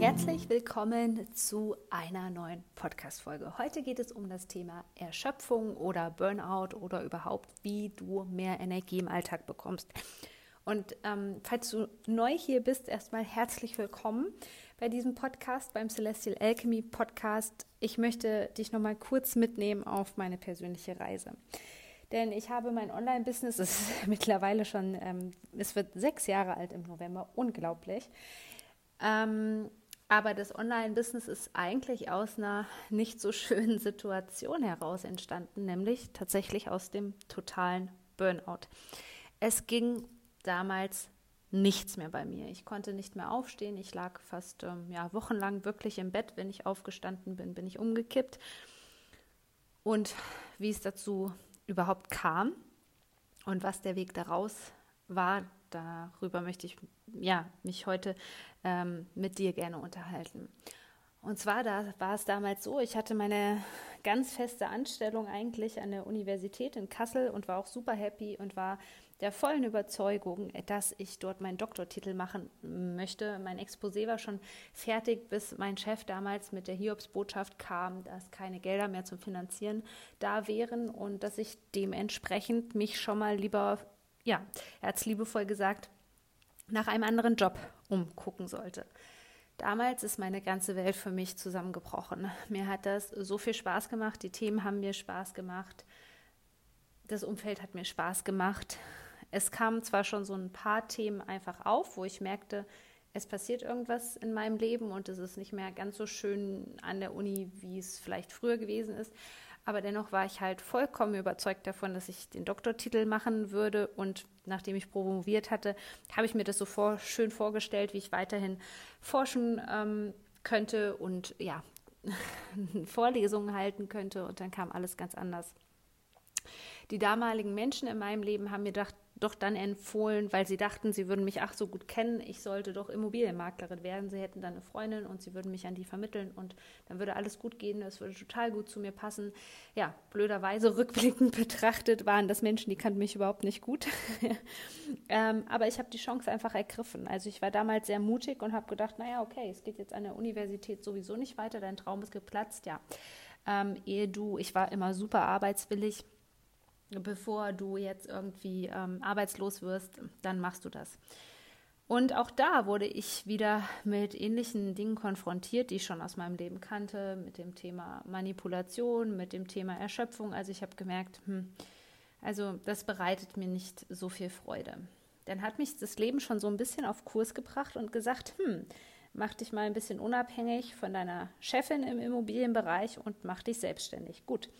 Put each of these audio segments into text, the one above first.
Herzlich willkommen zu einer neuen Podcast-Folge. Heute geht es um das Thema Erschöpfung oder Burnout oder überhaupt, wie du mehr Energie im Alltag bekommst. Und ähm, falls du neu hier bist, erstmal herzlich willkommen bei diesem Podcast, beim Celestial Alchemy Podcast. Ich möchte dich nochmal kurz mitnehmen auf meine persönliche Reise. Denn ich habe mein Online-Business, es ist mittlerweile schon, ähm, es wird sechs Jahre alt im November, unglaublich. Ähm, aber das Online-Business ist eigentlich aus einer nicht so schönen Situation heraus entstanden, nämlich tatsächlich aus dem totalen Burnout. Es ging damals nichts mehr bei mir. Ich konnte nicht mehr aufstehen. Ich lag fast ähm, ja, wochenlang wirklich im Bett. Wenn ich aufgestanden bin, bin ich umgekippt. Und wie es dazu überhaupt kam und was der Weg daraus war, darüber möchte ich ja, mich heute ähm, mit dir gerne unterhalten. Und zwar da war es damals so, ich hatte meine ganz feste Anstellung eigentlich an der Universität in Kassel und war auch super happy und war der vollen Überzeugung, dass ich dort meinen Doktortitel machen möchte. Mein Exposé war schon fertig, bis mein Chef damals mit der Hiobsbotschaft kam, dass keine Gelder mehr zum Finanzieren da wären und dass ich dementsprechend mich schon mal lieber, ja, er hat es liebevoll gesagt, nach einem anderen Job umgucken sollte. Damals ist meine ganze Welt für mich zusammengebrochen. Mir hat das so viel Spaß gemacht, die Themen haben mir Spaß gemacht, das Umfeld hat mir Spaß gemacht. Es kamen zwar schon so ein paar Themen einfach auf, wo ich merkte, es passiert irgendwas in meinem Leben und es ist nicht mehr ganz so schön an der Uni, wie es vielleicht früher gewesen ist. Aber dennoch war ich halt vollkommen überzeugt davon, dass ich den Doktortitel machen würde. Und nachdem ich promoviert hatte, habe ich mir das so vor, schön vorgestellt, wie ich weiterhin forschen ähm, könnte und ja, Vorlesungen halten könnte. Und dann kam alles ganz anders. Die damaligen Menschen in meinem Leben haben mir gedacht, doch dann empfohlen, weil sie dachten, sie würden mich ach so gut kennen, ich sollte doch Immobilienmaklerin werden. Sie hätten dann eine Freundin und sie würden mich an die vermitteln und dann würde alles gut gehen, es würde total gut zu mir passen. Ja, blöderweise rückblickend betrachtet waren das Menschen, die kannten mich überhaupt nicht gut. ähm, aber ich habe die Chance einfach ergriffen. Also ich war damals sehr mutig und habe gedacht, naja, okay, es geht jetzt an der Universität sowieso nicht weiter, dein Traum ist geplatzt, ja. Ähm, ehe du, ich war immer super arbeitswillig bevor du jetzt irgendwie ähm, arbeitslos wirst, dann machst du das. Und auch da wurde ich wieder mit ähnlichen Dingen konfrontiert, die ich schon aus meinem Leben kannte, mit dem Thema Manipulation, mit dem Thema Erschöpfung. Also ich habe gemerkt, hm, also das bereitet mir nicht so viel Freude. Dann hat mich das Leben schon so ein bisschen auf Kurs gebracht und gesagt, hm, mach dich mal ein bisschen unabhängig von deiner Chefin im Immobilienbereich und mach dich selbstständig. Gut.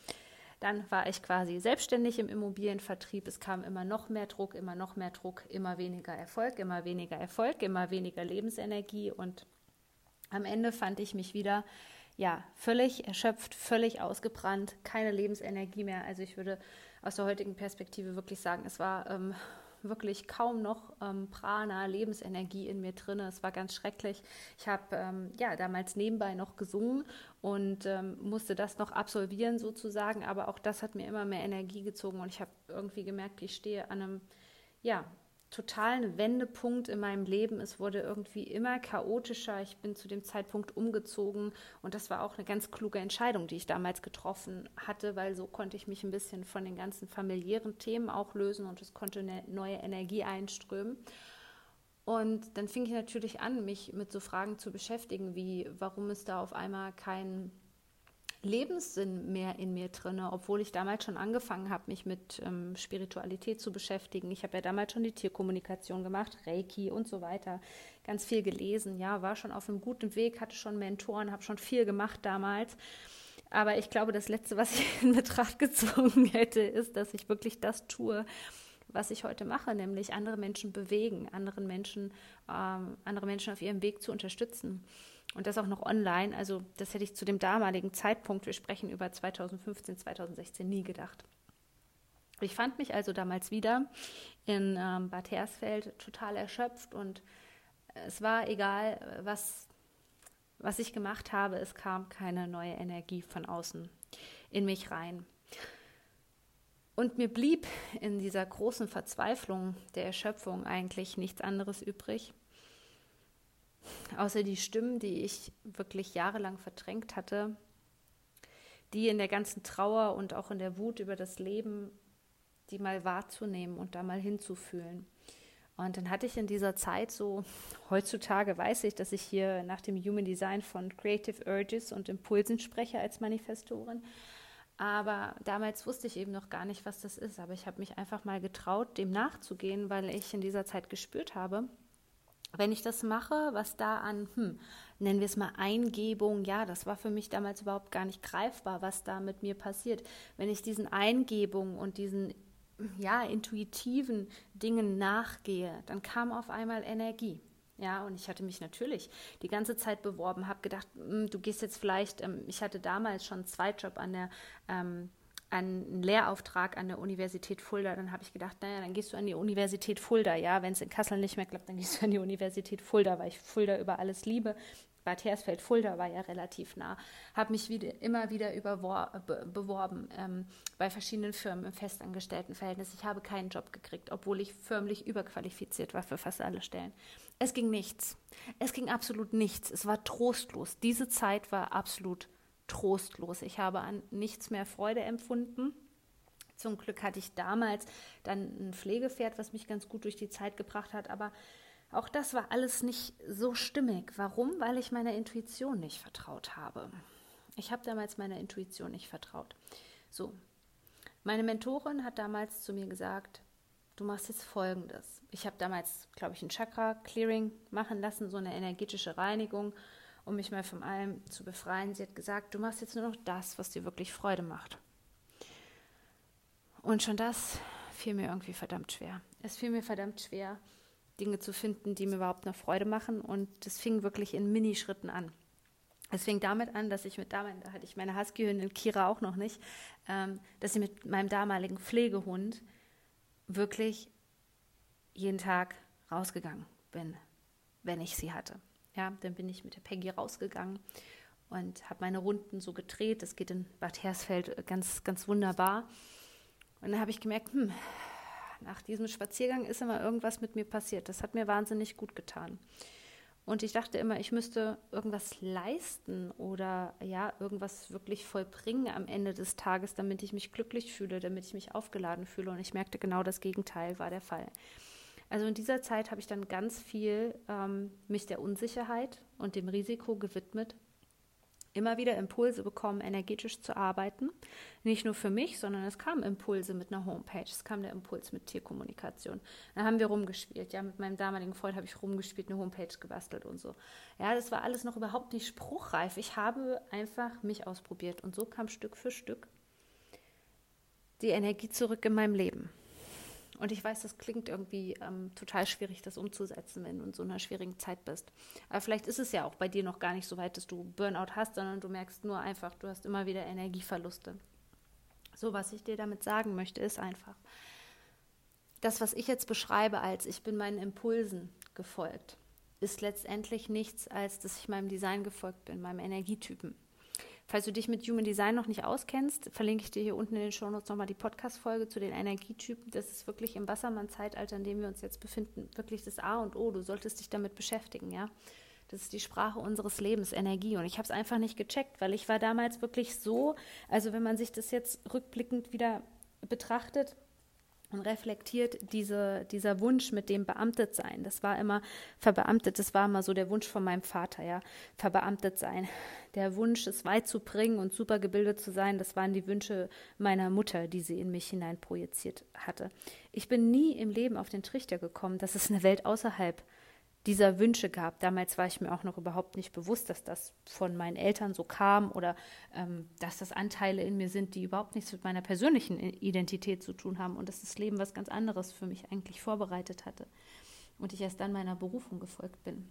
Dann war ich quasi selbstständig im Immobilienvertrieb. Es kam immer noch mehr Druck, immer noch mehr Druck, immer weniger Erfolg, immer weniger Erfolg, immer weniger Lebensenergie. Und am Ende fand ich mich wieder ja, völlig erschöpft, völlig ausgebrannt, keine Lebensenergie mehr. Also ich würde aus der heutigen Perspektive wirklich sagen, es war ähm, wirklich kaum noch ähm, Prana, Lebensenergie in mir drin. Es war ganz schrecklich. Ich habe ähm, ja damals nebenbei noch gesungen und ähm, musste das noch absolvieren sozusagen, aber auch das hat mir immer mehr Energie gezogen und ich habe irgendwie gemerkt, ich stehe an einem ja totalen Wendepunkt in meinem Leben. Es wurde irgendwie immer chaotischer. Ich bin zu dem Zeitpunkt umgezogen und das war auch eine ganz kluge Entscheidung, die ich damals getroffen hatte, weil so konnte ich mich ein bisschen von den ganzen familiären Themen auch lösen und es konnte eine neue Energie einströmen. Und dann fing ich natürlich an, mich mit so Fragen zu beschäftigen, wie warum ist da auf einmal kein Lebenssinn mehr in mir drin, obwohl ich damals schon angefangen habe, mich mit ähm, Spiritualität zu beschäftigen. Ich habe ja damals schon die Tierkommunikation gemacht, Reiki und so weiter, ganz viel gelesen, ja, war schon auf einem guten Weg, hatte schon Mentoren, habe schon viel gemacht damals. Aber ich glaube, das Letzte, was ich in Betracht gezogen hätte, ist, dass ich wirklich das tue, was ich heute mache, nämlich andere Menschen bewegen, anderen Menschen, ähm, andere Menschen auf ihrem Weg zu unterstützen. Und das auch noch online. Also das hätte ich zu dem damaligen Zeitpunkt, wir sprechen über 2015, 2016, nie gedacht. Ich fand mich also damals wieder in ähm, Bad Hersfeld total erschöpft und es war egal, was, was ich gemacht habe, es kam keine neue Energie von außen in mich rein. Und mir blieb in dieser großen Verzweiflung der Erschöpfung eigentlich nichts anderes übrig, außer die Stimmen, die ich wirklich jahrelang verdrängt hatte, die in der ganzen Trauer und auch in der Wut über das Leben, die mal wahrzunehmen und da mal hinzufühlen. Und dann hatte ich in dieser Zeit so, heutzutage weiß ich, dass ich hier nach dem Human Design von Creative Urges und Impulsen spreche als Manifestorin. Aber damals wusste ich eben noch gar nicht, was das ist. Aber ich habe mich einfach mal getraut, dem nachzugehen, weil ich in dieser Zeit gespürt habe, wenn ich das mache, was da an, hm, nennen wir es mal Eingebung, ja, das war für mich damals überhaupt gar nicht greifbar, was da mit mir passiert. Wenn ich diesen Eingebungen und diesen, ja, intuitiven Dingen nachgehe, dann kam auf einmal Energie. Ja, und ich hatte mich natürlich die ganze Zeit beworben, habe gedacht, hm, du gehst jetzt vielleicht, ähm, ich hatte damals schon einen Zweitjob an der, ähm, einen Lehrauftrag an der Universität Fulda. Dann habe ich gedacht, naja, dann gehst du an die Universität Fulda. Ja, wenn es in Kassel nicht mehr klappt, dann gehst du an die Universität Fulda, weil ich Fulda über alles liebe. Bad Hersfeld, Fulda war ja relativ nah, habe mich wieder, immer wieder be, beworben ähm, bei verschiedenen Firmen im Festangestelltenverhältnis. Ich habe keinen Job gekriegt, obwohl ich förmlich überqualifiziert war für fast alle Stellen. Es ging nichts. Es ging absolut nichts. Es war trostlos. Diese Zeit war absolut trostlos. Ich habe an nichts mehr Freude empfunden. Zum Glück hatte ich damals dann ein Pflegepferd, was mich ganz gut durch die Zeit gebracht hat, aber auch das war alles nicht so stimmig. Warum? Weil ich meiner Intuition nicht vertraut habe. Ich habe damals meiner Intuition nicht vertraut. So, meine Mentorin hat damals zu mir gesagt, du machst jetzt Folgendes. Ich habe damals, glaube ich, ein Chakra-Clearing machen lassen, so eine energetische Reinigung, um mich mal von allem zu befreien. Sie hat gesagt, du machst jetzt nur noch das, was dir wirklich Freude macht. Und schon das fiel mir irgendwie verdammt schwer. Es fiel mir verdammt schwer, Dinge zu finden, die mir überhaupt noch Freude machen. Und das fing wirklich in Minischritten an. Es fing damit an, dass ich mit damals, da hatte ich meine Husky-Hündin Kira auch noch nicht, ähm, dass ich mit meinem damaligen Pflegehund wirklich jeden Tag rausgegangen bin, wenn ich sie hatte. Ja, dann bin ich mit der Peggy rausgegangen und habe meine Runden so gedreht. Das geht in Bad Hersfeld ganz, ganz wunderbar. Und dann habe ich gemerkt, hm, nach diesem Spaziergang ist immer irgendwas mit mir passiert. Das hat mir wahnsinnig gut getan. Und ich dachte immer, ich müsste irgendwas leisten oder ja, irgendwas wirklich vollbringen am Ende des Tages, damit ich mich glücklich fühle, damit ich mich aufgeladen fühle. Und ich merkte, genau das Gegenteil war der Fall. Also in dieser Zeit habe ich dann ganz viel ähm, mich der Unsicherheit und dem Risiko gewidmet, immer wieder Impulse bekommen, energetisch zu arbeiten. Nicht nur für mich, sondern es kamen Impulse mit einer Homepage, es kam der Impuls mit Tierkommunikation. Dann haben wir rumgespielt. Ja, mit meinem damaligen Freund habe ich rumgespielt, eine Homepage gebastelt und so. Ja, das war alles noch überhaupt nicht spruchreif. Ich habe einfach mich ausprobiert und so kam Stück für Stück die Energie zurück in meinem Leben. Und ich weiß, das klingt irgendwie ähm, total schwierig, das umzusetzen, wenn du in so einer schwierigen Zeit bist. Aber vielleicht ist es ja auch bei dir noch gar nicht so weit, dass du Burnout hast, sondern du merkst nur einfach, du hast immer wieder Energieverluste. So, was ich dir damit sagen möchte, ist einfach, das, was ich jetzt beschreibe als ich bin meinen Impulsen gefolgt, ist letztendlich nichts, als dass ich meinem Design gefolgt bin, meinem Energietypen. Falls du dich mit Human Design noch nicht auskennst, verlinke ich dir hier unten in den Shownotes nochmal die Podcast-Folge zu den Energietypen. Das ist wirklich im Wassermann-Zeitalter, in dem wir uns jetzt befinden, wirklich das A und O. Du solltest dich damit beschäftigen, ja. Das ist die Sprache unseres Lebens, Energie. Und ich habe es einfach nicht gecheckt, weil ich war damals wirklich so, also wenn man sich das jetzt rückblickend wieder betrachtet, und reflektiert diese, dieser Wunsch mit dem Beamtet sein. Das war immer verbeamtet, das war immer so der Wunsch von meinem Vater, ja, verbeamtet sein. Der Wunsch, es weit zu bringen und super gebildet zu sein, das waren die Wünsche meiner Mutter, die sie in mich hinein projiziert hatte. Ich bin nie im Leben auf den Trichter gekommen, dass es eine Welt außerhalb dieser Wünsche gab. Damals war ich mir auch noch überhaupt nicht bewusst, dass das von meinen Eltern so kam oder ähm, dass das Anteile in mir sind, die überhaupt nichts mit meiner persönlichen Identität zu tun haben und dass das Leben was ganz anderes für mich eigentlich vorbereitet hatte und ich erst dann meiner Berufung gefolgt bin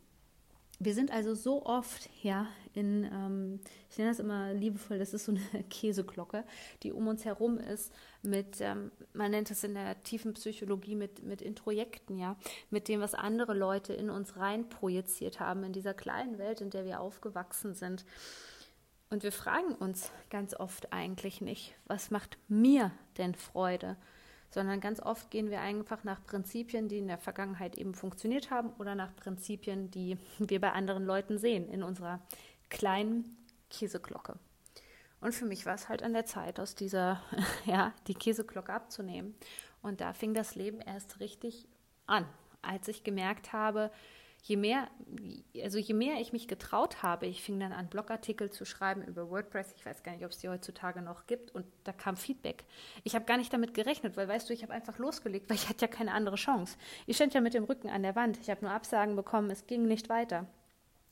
wir sind also so oft, ja, in, ähm, ich nenne das immer liebevoll, das ist so eine Käseglocke, die um uns herum ist, mit, ähm, man nennt es in der tiefen Psychologie mit, mit Introjekten, ja, mit dem, was andere Leute in uns rein projiziert haben, in dieser kleinen Welt, in der wir aufgewachsen sind. Und wir fragen uns ganz oft eigentlich nicht, was macht mir denn Freude? Sondern ganz oft gehen wir einfach nach Prinzipien, die in der Vergangenheit eben funktioniert haben oder nach Prinzipien, die wir bei anderen Leuten sehen, in unserer kleinen Käseglocke. Und für mich war es halt an der Zeit, aus dieser, ja, die Käseglocke abzunehmen. Und da fing das Leben erst richtig an, als ich gemerkt habe, je mehr, also je mehr ich mich getraut habe, ich fing dann an, Blogartikel zu schreiben über WordPress. Ich weiß gar nicht, ob es die heutzutage noch gibt. Und da kam Feedback. Ich habe gar nicht damit gerechnet, weil weißt du, ich habe einfach losgelegt, weil ich hatte ja keine andere Chance. Ich stand ja mit dem Rücken an der Wand. Ich habe nur Absagen bekommen. Es ging nicht weiter.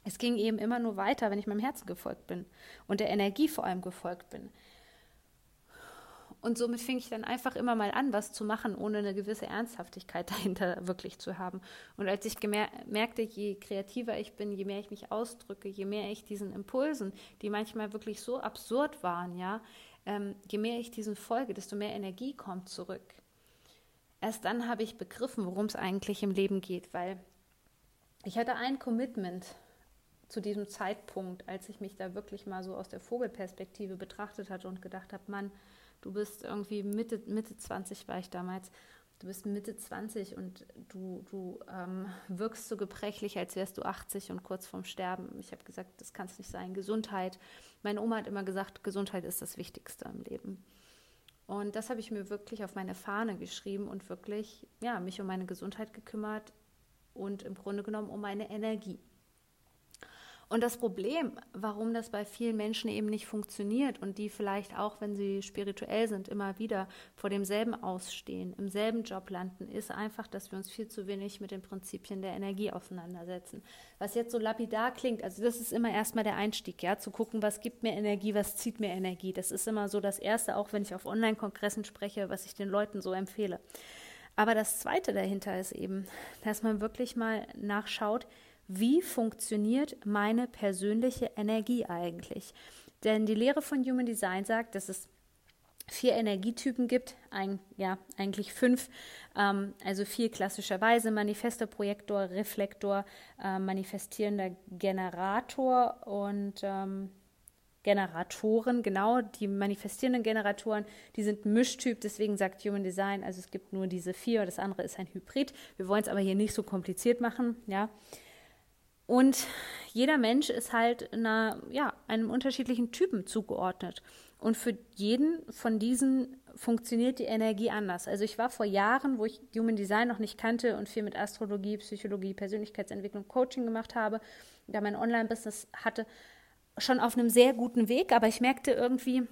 Es ging eben immer nur weiter, wenn ich meinem Herzen gefolgt bin und der Energie vor allem gefolgt bin. Und somit fing ich dann einfach immer mal an, was zu machen, ohne eine gewisse Ernsthaftigkeit dahinter wirklich zu haben. Und als ich merkte, je kreativer ich bin, je mehr ich mich ausdrücke, je mehr ich diesen Impulsen, die manchmal wirklich so absurd waren, ja, ähm, je mehr ich diesen folge, desto mehr Energie kommt zurück. Erst dann habe ich begriffen, worum es eigentlich im Leben geht, weil ich hatte ein Commitment zu diesem Zeitpunkt, als ich mich da wirklich mal so aus der Vogelperspektive betrachtet hatte und gedacht habe, Mann, du bist irgendwie Mitte, Mitte 20 war ich damals, du bist Mitte 20 und du, du ähm, wirkst so gebrechlich, als wärst du 80 und kurz vorm Sterben. Ich habe gesagt, das kann es nicht sein. Gesundheit. Meine Oma hat immer gesagt, Gesundheit ist das Wichtigste im Leben. Und das habe ich mir wirklich auf meine Fahne geschrieben und wirklich ja, mich um meine Gesundheit gekümmert und im Grunde genommen um meine Energie. Und das Problem, warum das bei vielen Menschen eben nicht funktioniert und die vielleicht auch, wenn sie spirituell sind, immer wieder vor demselben ausstehen, im selben Job landen, ist einfach, dass wir uns viel zu wenig mit den Prinzipien der Energie auseinandersetzen. Was jetzt so lapidar klingt, also das ist immer erstmal der Einstieg, ja, zu gucken, was gibt mir Energie, was zieht mir Energie. Das ist immer so das Erste, auch wenn ich auf Online-Kongressen spreche, was ich den Leuten so empfehle. Aber das Zweite dahinter ist eben, dass man wirklich mal nachschaut, wie funktioniert meine persönliche Energie eigentlich? Denn die Lehre von Human Design sagt, dass es vier Energietypen gibt, ein, ja, eigentlich fünf, ähm, also vier klassischerweise, Manifester, Projektor, Reflektor, äh, manifestierender Generator und ähm, Generatoren, genau, die manifestierenden Generatoren, die sind Mischtyp, deswegen sagt Human Design, also es gibt nur diese vier, das andere ist ein Hybrid. Wir wollen es aber hier nicht so kompliziert machen, ja. Und jeder Mensch ist halt einer, ja, einem unterschiedlichen Typen zugeordnet. Und für jeden von diesen funktioniert die Energie anders. Also ich war vor Jahren, wo ich Human Design noch nicht kannte und viel mit Astrologie, Psychologie, Persönlichkeitsentwicklung, Coaching gemacht habe, da mein Online-Business hatte, schon auf einem sehr guten Weg, aber ich merkte irgendwie,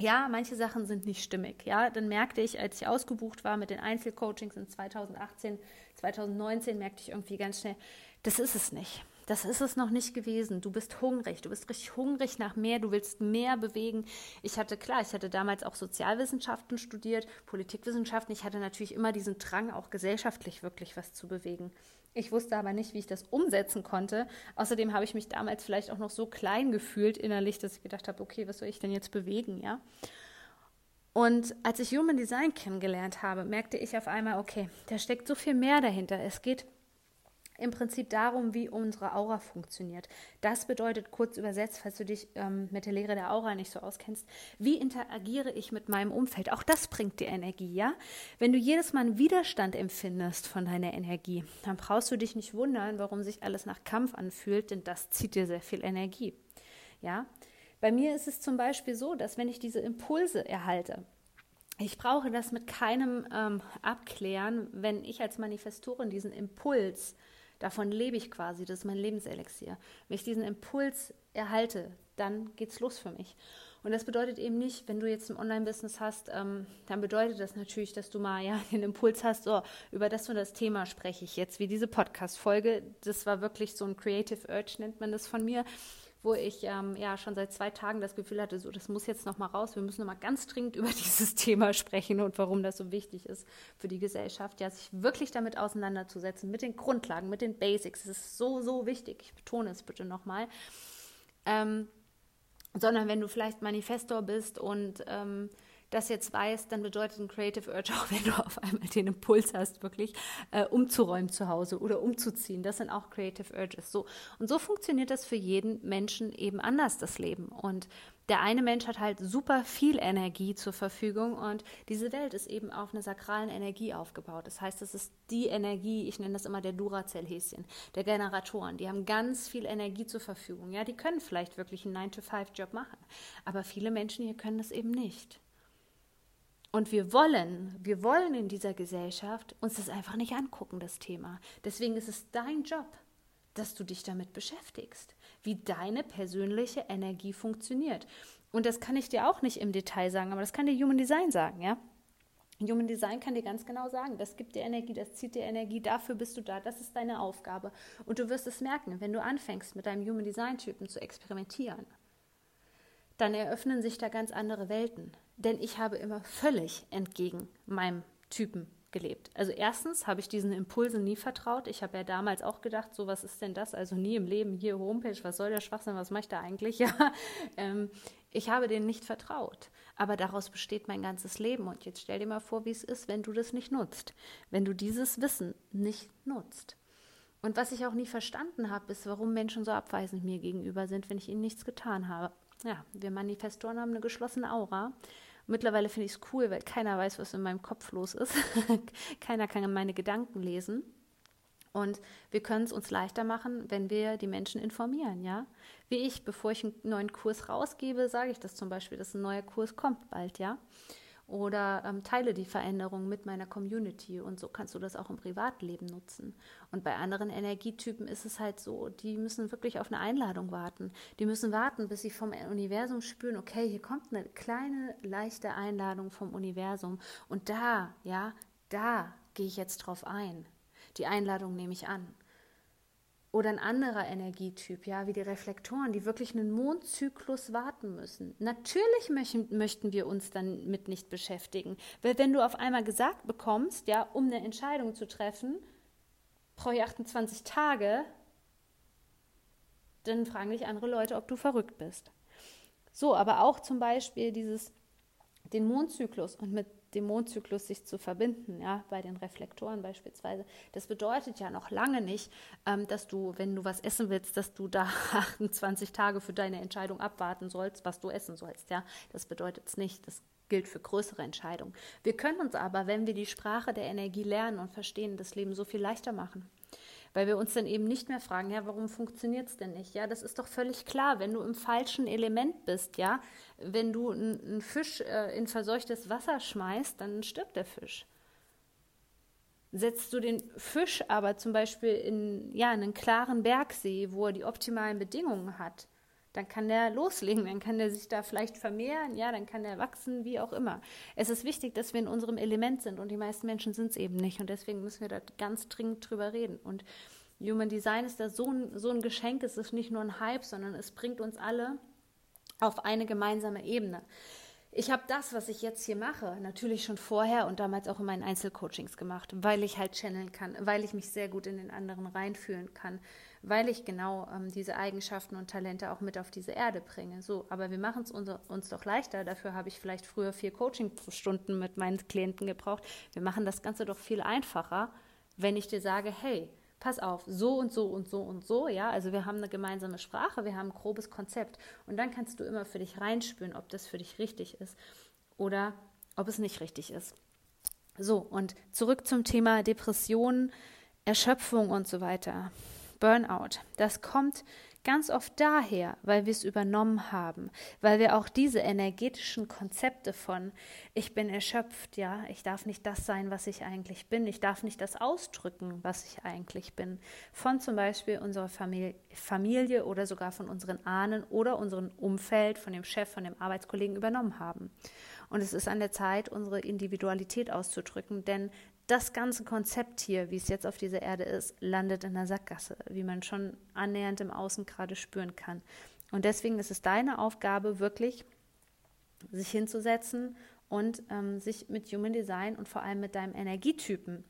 ja, manche Sachen sind nicht stimmig. Ja, dann merkte ich, als ich ausgebucht war mit den Einzelcoachings in 2018, 2019, merkte ich irgendwie ganz schnell, das ist es nicht. Das ist es noch nicht gewesen. Du bist hungrig. Du bist richtig hungrig nach mehr. Du willst mehr bewegen. Ich hatte, klar, ich hatte damals auch Sozialwissenschaften studiert, Politikwissenschaften. Ich hatte natürlich immer diesen Drang, auch gesellschaftlich wirklich was zu bewegen. Ich wusste aber nicht, wie ich das umsetzen konnte. Außerdem habe ich mich damals vielleicht auch noch so klein gefühlt innerlich, dass ich gedacht habe, okay, was soll ich denn jetzt bewegen, ja? Und als ich Human Design kennengelernt habe, merkte ich auf einmal, okay, da steckt so viel mehr dahinter. Es geht im Prinzip darum, wie unsere Aura funktioniert. Das bedeutet kurz übersetzt, falls du dich ähm, mit der Lehre der Aura nicht so auskennst, wie interagiere ich mit meinem Umfeld? Auch das bringt dir Energie, ja? Wenn du jedes Mal einen Widerstand empfindest von deiner Energie, dann brauchst du dich nicht wundern, warum sich alles nach Kampf anfühlt, denn das zieht dir sehr viel Energie, ja? Bei mir ist es zum Beispiel so, dass wenn ich diese Impulse erhalte, ich brauche das mit keinem ähm, abklären, wenn ich als Manifestorin diesen Impuls Davon lebe ich quasi, das ist mein Lebenselixier. Wenn ich diesen Impuls erhalte, dann geht's los für mich. Und das bedeutet eben nicht, wenn du jetzt ein Online-Business hast, ähm, dann bedeutet das natürlich, dass du mal ja den Impuls hast, so, über das und das Thema spreche ich jetzt, wie diese Podcast-Folge. Das war wirklich so ein Creative Urge, nennt man das von mir wo ich ähm, ja schon seit zwei Tagen das Gefühl hatte, so das muss jetzt noch mal raus. Wir müssen noch mal ganz dringend über dieses Thema sprechen und warum das so wichtig ist für die Gesellschaft, ja, sich wirklich damit auseinanderzusetzen, mit den Grundlagen, mit den Basics. Das ist so so wichtig. Ich betone es bitte noch mal. Ähm, sondern wenn du vielleicht Manifestor bist und ähm, das jetzt weißt, dann bedeutet ein Creative Urge auch, wenn du auf einmal den Impuls hast, wirklich äh, umzuräumen zu Hause oder umzuziehen. Das sind auch Creative Urges. So. Und so funktioniert das für jeden Menschen eben anders, das Leben. Und der eine Mensch hat halt super viel Energie zur Verfügung und diese Welt ist eben auf einer sakralen Energie aufgebaut. Das heißt, es ist die Energie, ich nenne das immer der Duracell-Häschen, der Generatoren. Die haben ganz viel Energie zur Verfügung. Ja, die können vielleicht wirklich einen 9-to-5-Job machen. Aber viele Menschen hier können das eben nicht. Und wir wollen, wir wollen in dieser Gesellschaft uns das einfach nicht angucken, das Thema. Deswegen ist es dein Job, dass du dich damit beschäftigst, wie deine persönliche Energie funktioniert. Und das kann ich dir auch nicht im Detail sagen, aber das kann dir Human Design sagen, ja? Human Design kann dir ganz genau sagen, das gibt dir Energie, das zieht dir Energie, dafür bist du da, das ist deine Aufgabe. Und du wirst es merken, wenn du anfängst, mit deinem Human Design Typen zu experimentieren, dann eröffnen sich da ganz andere Welten. Denn ich habe immer völlig entgegen meinem Typen gelebt. Also erstens habe ich diesen Impulsen nie vertraut. Ich habe ja damals auch gedacht, so was ist denn das? Also nie im Leben hier Homepage, was soll der Schwachsinn, was mache ich da eigentlich? Ja, ähm, ich habe denen nicht vertraut. Aber daraus besteht mein ganzes Leben. Und jetzt stell dir mal vor, wie es ist, wenn du das nicht nutzt. Wenn du dieses Wissen nicht nutzt. Und was ich auch nie verstanden habe, ist, warum Menschen so abweisend mir gegenüber sind, wenn ich ihnen nichts getan habe. Ja, wir Manifestoren haben eine geschlossene Aura. Mittlerweile finde ich es cool, weil keiner weiß, was in meinem Kopf los ist. keiner kann meine Gedanken lesen. Und wir können es uns leichter machen, wenn wir die Menschen informieren, ja. Wie ich, bevor ich einen neuen Kurs rausgebe, sage ich das zum Beispiel, dass ein neuer Kurs kommt bald, ja oder ähm, teile die Veränderung mit meiner Community und so kannst du das auch im Privatleben nutzen. Und bei anderen Energietypen ist es halt so, die müssen wirklich auf eine Einladung warten. Die müssen warten, bis sie vom Universum spüren, okay, hier kommt eine kleine, leichte Einladung vom Universum und da, ja, da gehe ich jetzt drauf ein. Die Einladung nehme ich an. Oder ein anderer Energietyp, ja, wie die Reflektoren, die wirklich einen Mondzyklus warten müssen. Natürlich möchten, möchten wir uns dann mit nicht beschäftigen. Weil wenn du auf einmal gesagt bekommst, ja, um eine Entscheidung zu treffen, brauche ich 28 Tage, dann fragen dich andere Leute, ob du verrückt bist. So, aber auch zum Beispiel dieses, den Mondzyklus und mit dem Mondzyklus sich zu verbinden, ja, bei den Reflektoren beispielsweise. Das bedeutet ja noch lange nicht, ähm, dass du, wenn du was essen willst, dass du da 28 Tage für deine Entscheidung abwarten sollst, was du essen sollst, ja. Das bedeutet es nicht. Das gilt für größere Entscheidungen. Wir können uns aber, wenn wir die Sprache der Energie lernen und verstehen, das Leben so viel leichter machen weil wir uns dann eben nicht mehr fragen, ja, warum funktioniert es denn nicht? Ja, das ist doch völlig klar, wenn du im falschen Element bist, ja, wenn du einen Fisch äh, in verseuchtes Wasser schmeißt, dann stirbt der Fisch. Setzt du den Fisch aber zum Beispiel in ja, einen klaren Bergsee, wo er die optimalen Bedingungen hat, dann kann der loslegen, dann kann der sich da vielleicht vermehren, ja, dann kann der wachsen, wie auch immer. Es ist wichtig, dass wir in unserem Element sind und die meisten Menschen sind es eben nicht und deswegen müssen wir da ganz dringend drüber reden. Und Human Design ist da so ein, so ein Geschenk, es ist nicht nur ein Hype, sondern es bringt uns alle auf eine gemeinsame Ebene. Ich habe das, was ich jetzt hier mache, natürlich schon vorher und damals auch in meinen Einzelcoachings gemacht, weil ich halt channeln kann, weil ich mich sehr gut in den anderen reinfühlen kann, weil ich genau ähm, diese Eigenschaften und Talente auch mit auf diese Erde bringe. So, aber wir machen es uns, uns doch leichter. Dafür habe ich vielleicht früher vier Coachingstunden mit meinen Klienten gebraucht. Wir machen das Ganze doch viel einfacher, wenn ich dir sage, hey, pass auf, so und so und so und so, ja, also wir haben eine gemeinsame Sprache, wir haben ein grobes Konzept und dann kannst du immer für dich reinspüren, ob das für dich richtig ist oder ob es nicht richtig ist. So, und zurück zum Thema Depressionen, Erschöpfung und so weiter. Burnout. Das kommt ganz oft daher, weil wir es übernommen haben, weil wir auch diese energetischen Konzepte von ich bin erschöpft, ja, ich darf nicht das sein, was ich eigentlich bin, ich darf nicht das ausdrücken, was ich eigentlich bin, von zum Beispiel unserer Familie, oder sogar von unseren Ahnen oder unserem Umfeld, von dem Chef, von dem Arbeitskollegen übernommen haben. Und es ist an der Zeit, unsere Individualität auszudrücken, denn das ganze Konzept hier, wie es jetzt auf dieser Erde ist, landet in der Sackgasse, wie man schon annähernd im Außen gerade spüren kann. Und deswegen ist es deine Aufgabe, wirklich sich hinzusetzen und ähm, sich mit Human Design und vor allem mit deinem Energietypen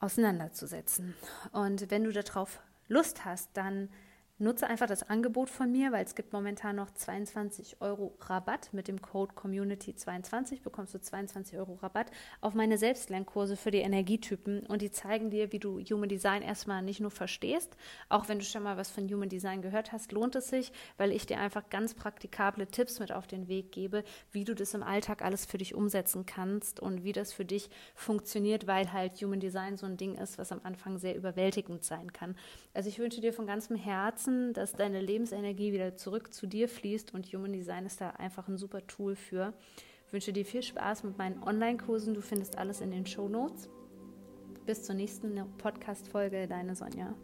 auseinanderzusetzen. Und wenn du darauf Lust hast, dann Nutze einfach das Angebot von mir, weil es gibt momentan noch 22 Euro Rabatt. Mit dem Code Community22 bekommst du 22 Euro Rabatt auf meine Selbstlernkurse für die Energietypen. Und die zeigen dir, wie du Human Design erstmal nicht nur verstehst, auch wenn du schon mal was von Human Design gehört hast, lohnt es sich, weil ich dir einfach ganz praktikable Tipps mit auf den Weg gebe, wie du das im Alltag alles für dich umsetzen kannst und wie das für dich funktioniert, weil halt Human Design so ein Ding ist, was am Anfang sehr überwältigend sein kann. Also ich wünsche dir von ganzem Herzen, Herzen, dass deine Lebensenergie wieder zurück zu dir fließt und Human Design ist da einfach ein super Tool für. Ich wünsche dir viel Spaß mit meinen Online-Kursen. Du findest alles in den Show Notes. Bis zur nächsten Podcast-Folge, deine Sonja.